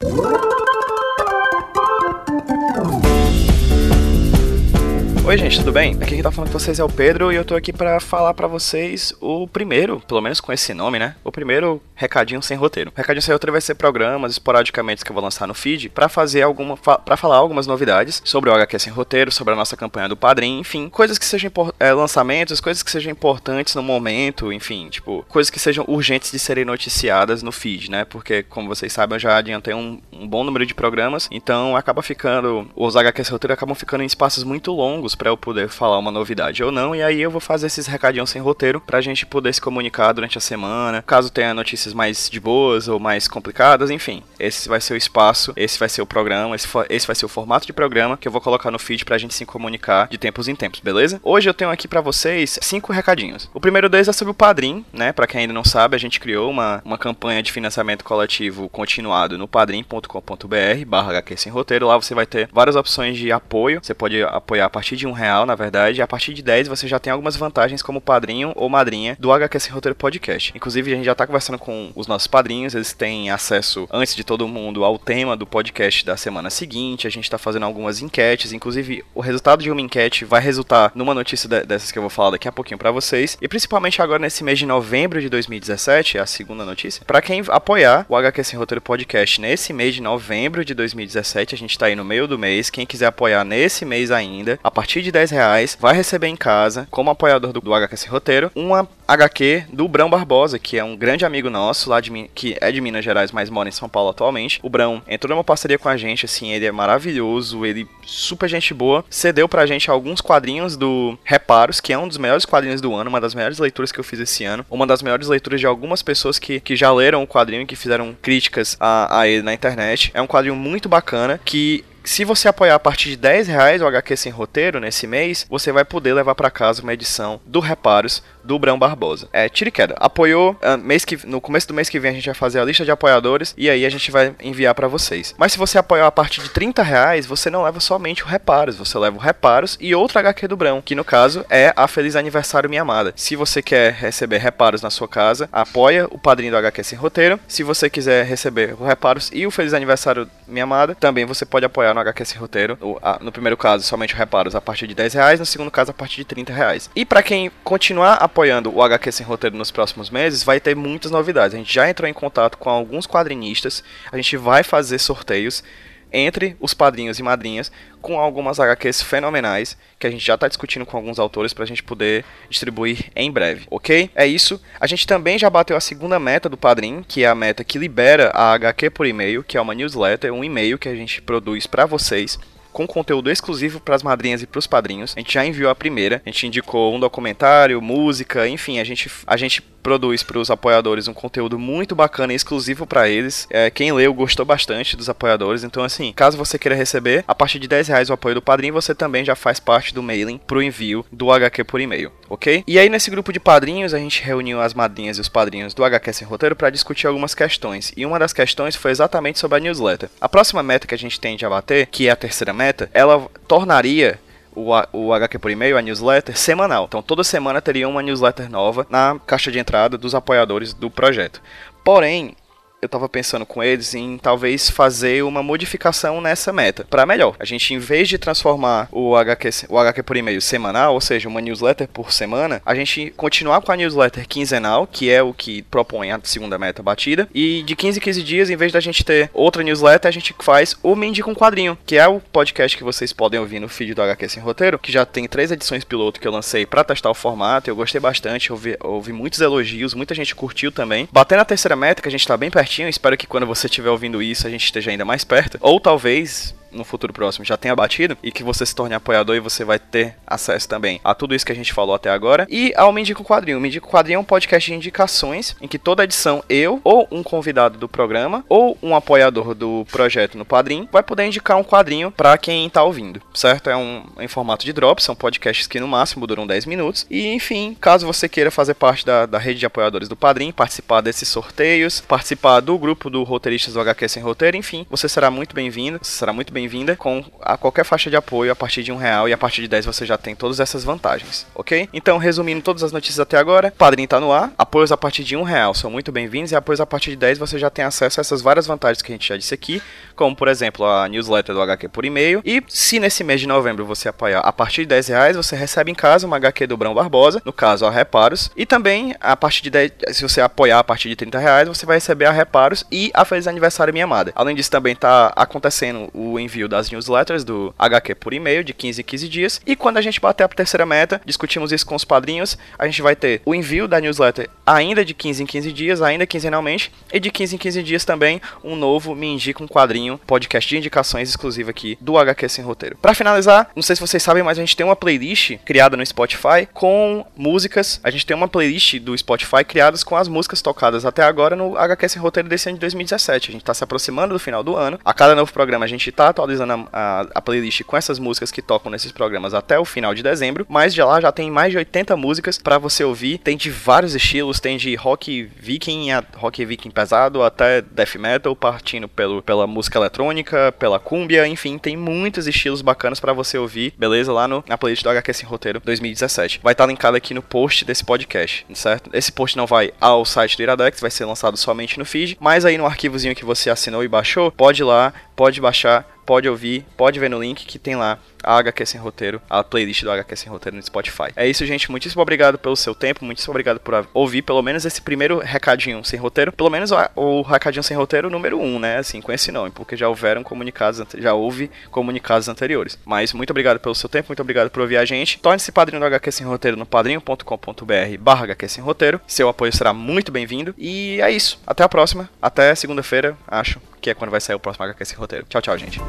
you Oi, gente, tudo bem? Aqui quem tá falando com vocês é o Pedro e eu tô aqui para falar para vocês o primeiro, pelo menos com esse nome, né? O primeiro recadinho sem roteiro. Recadinho sem roteiro vai ser programas esporadicamente que eu vou lançar no feed para fazer alguma para falar algumas novidades sobre o HQ sem roteiro, sobre a nossa campanha do Padrim, enfim, coisas que sejam é, lançamentos, coisas que sejam importantes no momento, enfim, tipo, coisas que sejam urgentes de serem noticiadas no feed, né? Porque como vocês sabem, eu já adiantei um, um bom número de programas, então acaba ficando os HQ sem roteiro acabam ficando em espaços muito longos para eu poder falar uma novidade ou não. E aí eu vou fazer esses recadinhos sem roteiro pra gente poder se comunicar durante a semana. Caso tenha notícias mais de boas ou mais complicadas, enfim. Esse vai ser o espaço, esse vai ser o programa, esse, esse vai ser o formato de programa que eu vou colocar no feed pra gente se comunicar de tempos em tempos, beleza? Hoje eu tenho aqui para vocês cinco recadinhos. O primeiro deles é sobre o Padrim, né? Pra quem ainda não sabe, a gente criou uma, uma campanha de financiamento coletivo continuado no padrim.com.br barra HQ sem roteiro. Lá você vai ter várias opções de apoio. Você pode apoiar a partir de um real, na verdade. E a partir de 10 você já tem algumas vantagens como padrinho ou madrinha do HQ Sem Roteiro Podcast. Inclusive, a gente já tá conversando com os nossos padrinhos, eles têm acesso, antes de todo mundo, ao tema do podcast da semana seguinte. A gente tá fazendo algumas enquetes, inclusive o resultado de uma enquete vai resultar numa notícia dessas que eu vou falar daqui a pouquinho para vocês. E principalmente agora nesse mês de novembro de 2017, é a segunda notícia, para quem apoiar o HQ Sem Roteiro Podcast nesse mês de novembro de 2017, a gente tá aí no meio do mês. Quem quiser apoiar nesse mês ainda, a partir de 10 reais, vai receber em casa, como apoiador do, do HQS Roteiro, uma HQ do Brão Barbosa, que é um grande amigo nosso, lá de que é de Minas Gerais, mas mora em São Paulo atualmente. O Brão entrou numa parceria com a gente, assim, ele é maravilhoso, ele super gente boa, cedeu pra gente alguns quadrinhos do Reparos, que é um dos melhores quadrinhos do ano, uma das melhores leituras que eu fiz esse ano, uma das melhores leituras de algumas pessoas que, que já leram o quadrinho e que fizeram críticas a, a ele na internet. É um quadrinho muito bacana que se você apoiar a partir de 10 reais o HQ Sem Roteiro nesse mês, você vai poder levar para casa uma edição do Reparos do Brão Barbosa. É, tira e queda. Apoiou, uh, mês que, no começo do mês que vem a gente vai fazer a lista de apoiadores e aí a gente vai enviar para vocês. Mas se você apoiar a partir de 30 reais, você não leva somente o Reparos, você leva o Reparos e outra HQ do Brão, que no caso é a Feliz Aniversário Minha Amada. Se você quer receber Reparos na sua casa, apoia o padrinho do HQ Sem Roteiro. Se você quiser receber o Reparos e o Feliz Aniversário Minha Amada, também você pode apoiar no HQ Sem Roteiro. O, a, no primeiro caso, somente Reparos a partir de 10 reais, no segundo caso, a partir de 30 reais. E para quem continuar apoiando o HQ Sem Roteiro nos próximos meses, vai ter muitas novidades. A gente já entrou em contato com alguns quadrinistas, a gente vai fazer sorteios entre os padrinhos e madrinhas com algumas HQs fenomenais que a gente já está discutindo com alguns autores para a gente poder distribuir em breve, ok? É isso. A gente também já bateu a segunda meta do padrinho, que é a meta que libera a HQ por e-mail, que é uma newsletter, um e-mail que a gente produz para vocês com conteúdo exclusivo para as madrinhas e para os padrinhos. A gente já enviou a primeira, a gente indicou um documentário, música, enfim, a gente, a gente produz para os apoiadores um conteúdo muito bacana e exclusivo para eles. É, quem leu gostou bastante dos apoiadores, então assim, caso você queira receber, a partir de 10 reais o apoio do padrinho, você também já faz parte do mailing para o envio do HQ por e-mail, ok? E aí nesse grupo de padrinhos a gente reuniu as madrinhas e os padrinhos do HQ Sem Roteiro para discutir algumas questões, e uma das questões foi exatamente sobre a newsletter. A próxima meta que a gente tem de abater, que é a terceira meta, ela tornaria o, o HQ por e-mail, a newsletter, semanal. Então toda semana teria uma newsletter nova na caixa de entrada dos apoiadores do projeto. Porém, eu tava pensando com eles em talvez fazer uma modificação nessa meta para melhor. A gente em vez de transformar o HQ, o HQ por e-mail semanal, ou seja, uma newsletter por semana, a gente continuar com a newsletter quinzenal, que é o que propõe a segunda meta batida, e de 15 em 15 dias, em vez da gente ter outra newsletter, a gente faz o Mindy com Quadrinho, que é o podcast que vocês podem ouvir no feed do HQ Sem Roteiro, que já tem três edições piloto que eu lancei para testar o formato, eu gostei bastante, ouvi, ouvi muitos elogios, muita gente curtiu também. Batendo a terceira meta, que a gente tá bem espero que quando você estiver ouvindo isso a gente esteja ainda mais perto. Ou talvez no futuro próximo já tenha batido e que você se torne apoiador e você vai ter acesso também a tudo isso que a gente falou até agora. E ao Me Indica o Quadrinho. O Me Indica o Quadrinho é um podcast de indicações em que toda edição eu ou um convidado do programa ou um apoiador do projeto no Padrim vai poder indicar um quadrinho para quem tá ouvindo, certo? É um em formato de drop, são podcasts que no máximo duram 10 minutos. E enfim, caso você queira fazer parte da, da rede de apoiadores do Padrim, participar desses sorteios, participar do grupo do Roteiristas do HQ Sem Roteiro, enfim, você será muito bem-vindo, será muito bem bem-vinda. Com a qualquer faixa de apoio, a partir de um real e a partir de 10 você já tem todas essas vantagens, ok? Então, resumindo todas as notícias até agora, Padrinho tá no ar, apoios a partir de um real são muito bem-vindos e apoios a partir de 10 você já tem acesso a essas várias vantagens que a gente já disse aqui, como por exemplo a newsletter do HQ por e-mail. E se nesse mês de novembro você apoiar a partir de 10 reais, você recebe em casa uma HQ do Brão Barbosa, no caso a Reparos, e também a partir de 10, se você apoiar a partir de 30 reais, você vai receber a Reparos e a Feliz Aniversário Minha Amada. Além disso, também tá acontecendo o envio das newsletters do HQ por e-mail de 15 em 15 dias. E quando a gente bater a terceira meta, discutimos isso com os padrinhos, a gente vai ter o envio da newsletter ainda de 15 em 15 dias, ainda quinzenalmente, e de 15 em 15 dias também um novo Me Indica um Quadrinho, podcast de indicações exclusivo aqui do HQ Sem Roteiro. Para finalizar, não sei se vocês sabem, mas a gente tem uma playlist criada no Spotify com músicas. A gente tem uma playlist do Spotify criadas com as músicas tocadas até agora no HQ Sem Roteiro desse ano de 2017. A gente tá se aproximando do final do ano. A cada novo programa a gente tá atualizando a, a, a playlist com essas músicas que tocam nesses programas até o final de dezembro. Mas de lá já tem mais de 80 músicas para você ouvir. Tem de vários estilos, tem de rock viking, rock viking pesado até death metal, partindo pelo, pela música eletrônica, pela cúmbia, enfim, tem muitos estilos bacanas para você ouvir, beleza? Lá no, na playlist do HQ Sem Roteiro 2017. Vai estar tá linkado aqui no post desse podcast, certo? Esse post não vai ao site do Iradex, vai ser lançado somente no feed, mas aí no arquivozinho que você assinou e baixou, pode ir lá, pode baixar, pode ouvir, pode ver no link que tem lá a HQ Sem Roteiro, a playlist do HQ Sem Roteiro no Spotify. É isso, gente. Muitíssimo obrigado pelo seu tempo, muitíssimo obrigado por ouvir pelo menos esse primeiro recadinho sem roteiro, pelo menos o recadinho sem roteiro número 1, um, né? Assim, com esse nome, porque já houveram comunicados, já houve comunicados anteriores. Mas muito obrigado pelo seu tempo, muito obrigado por ouvir a gente. Torne-se padrinho do HQ Sem Roteiro no padrinho.com.br barra HQ Sem Roteiro. Seu apoio será muito bem-vindo. E é isso. Até a próxima. Até segunda-feira, acho que é quando vai sair o próximo HQ Roteiro. Tchau, tchau, gente.